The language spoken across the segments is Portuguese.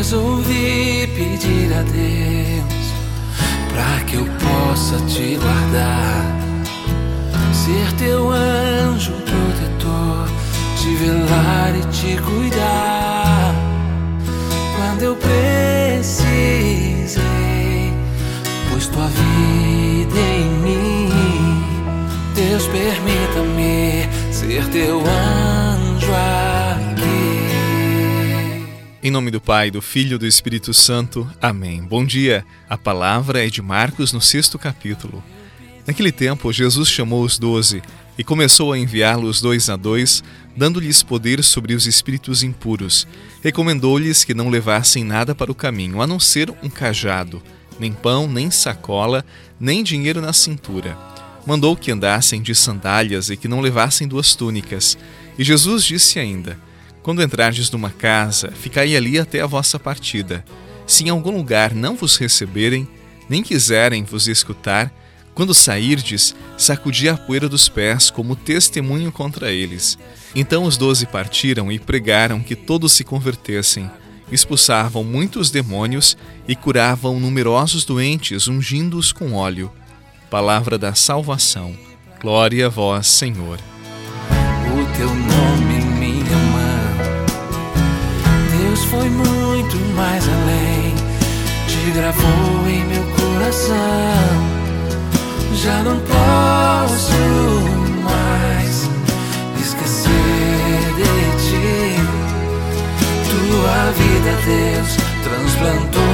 resolvi pedir a Deus para que eu possa te guardar, ser teu anjo protetor, te velar e te cuidar. Quando eu precisei, pois tua vida em mim, Deus permita-me ser teu anjo Em nome do Pai, do Filho e do Espírito Santo. Amém. Bom dia. A palavra é de Marcos no sexto capítulo. Naquele tempo, Jesus chamou os doze e começou a enviá-los dois a dois, dando-lhes poder sobre os espíritos impuros. Recomendou-lhes que não levassem nada para o caminho, a não ser um cajado, nem pão, nem sacola, nem dinheiro na cintura. Mandou que andassem de sandálias e que não levassem duas túnicas. E Jesus disse ainda: quando entrardes numa casa, ficai ali até a vossa partida. Se em algum lugar não vos receberem, nem quiserem vos escutar, quando sairdes, sacudi a poeira dos pés como testemunho contra eles. Então os doze partiram e pregaram que todos se convertessem. Expulsavam muitos demônios e curavam numerosos doentes, ungindo-os com óleo. Palavra da salvação. Glória a vós, Senhor. O teu nome, foi muito mais além, te gravou em meu coração. Já não posso mais esquecer de ti. Tua vida, Deus, transplantou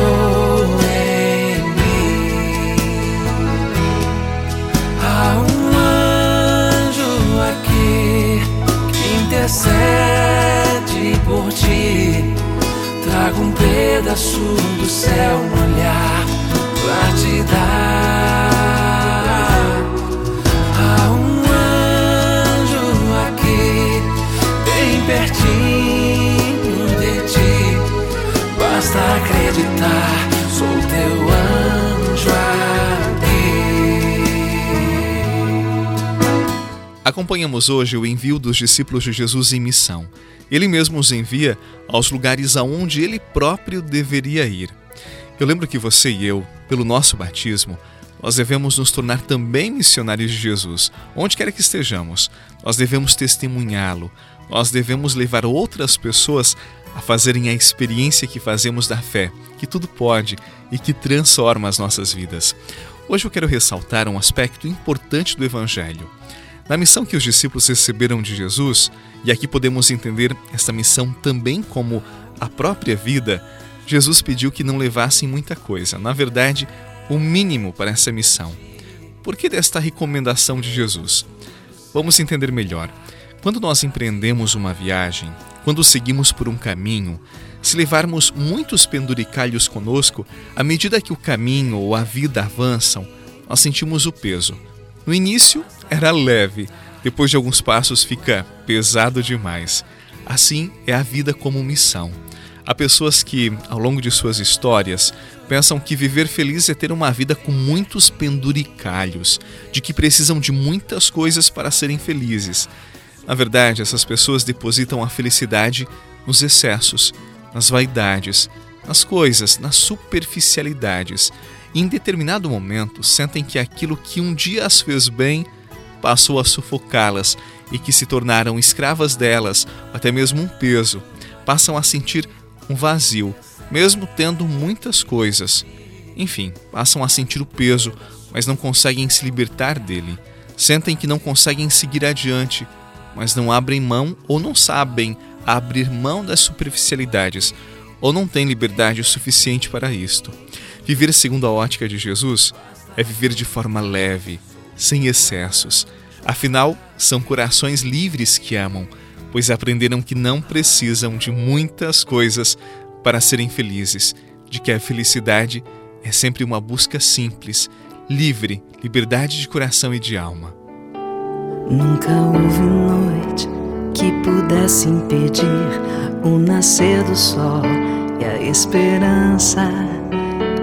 Acompanhamos hoje o envio dos discípulos de Jesus em missão. Ele mesmo os envia aos lugares aonde ele próprio deveria ir. Eu lembro que você e eu, pelo nosso batismo, nós devemos nos tornar também missionários de Jesus, onde quer que estejamos. Nós devemos testemunhá-lo, nós devemos levar outras pessoas a fazerem a experiência que fazemos da fé, que tudo pode e que transforma as nossas vidas. Hoje eu quero ressaltar um aspecto importante do Evangelho. Na missão que os discípulos receberam de Jesus, e aqui podemos entender esta missão também como a própria vida, Jesus pediu que não levassem muita coisa, na verdade, o mínimo para essa missão. Por que desta recomendação de Jesus? Vamos entender melhor. Quando nós empreendemos uma viagem, quando seguimos por um caminho, se levarmos muitos penduricalhos conosco, à medida que o caminho ou a vida avançam, nós sentimos o peso. No início era leve, depois de alguns passos fica pesado demais. Assim é a vida como missão. Há pessoas que, ao longo de suas histórias, pensam que viver feliz é ter uma vida com muitos penduricalhos, de que precisam de muitas coisas para serem felizes. Na verdade, essas pessoas depositam a felicidade nos excessos, nas vaidades, nas coisas, nas superficialidades em determinado momento sentem que aquilo que um dia as fez bem passou a sufocá-las e que se tornaram escravas delas, até mesmo um peso. Passam a sentir um vazio, mesmo tendo muitas coisas. Enfim, passam a sentir o peso, mas não conseguem se libertar dele. Sentem que não conseguem seguir adiante, mas não abrem mão ou não sabem abrir mão das superficialidades, ou não têm liberdade o suficiente para isto. Viver segundo a ótica de Jesus é viver de forma leve, sem excessos. Afinal, são corações livres que amam, pois aprenderam que não precisam de muitas coisas para serem felizes, de que a felicidade é sempre uma busca simples, livre, liberdade de coração e de alma. Nunca houve noite que pudesse impedir o nascer do sol e a esperança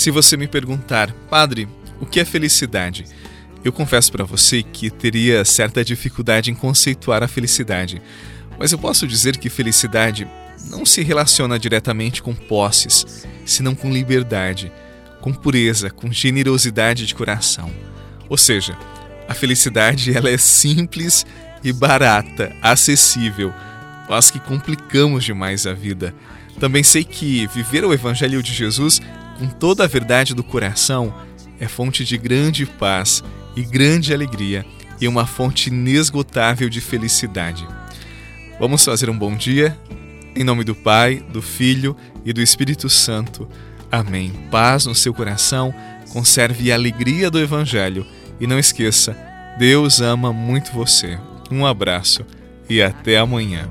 Se você me perguntar, Padre, o que é felicidade? Eu confesso para você que teria certa dificuldade em conceituar a felicidade. Mas eu posso dizer que felicidade não se relaciona diretamente com posses, senão com liberdade, com pureza, com generosidade de coração. Ou seja, a felicidade ela é simples e barata, acessível. Nós que complicamos demais a vida. Também sei que viver o Evangelho de Jesus com toda a verdade do coração é fonte de grande paz e grande alegria e uma fonte inesgotável de felicidade. Vamos fazer um bom dia? Em nome do Pai, do Filho e do Espírito Santo. Amém. Paz no seu coração, conserve a alegria do Evangelho e não esqueça, Deus ama muito você. Um abraço e até amanhã.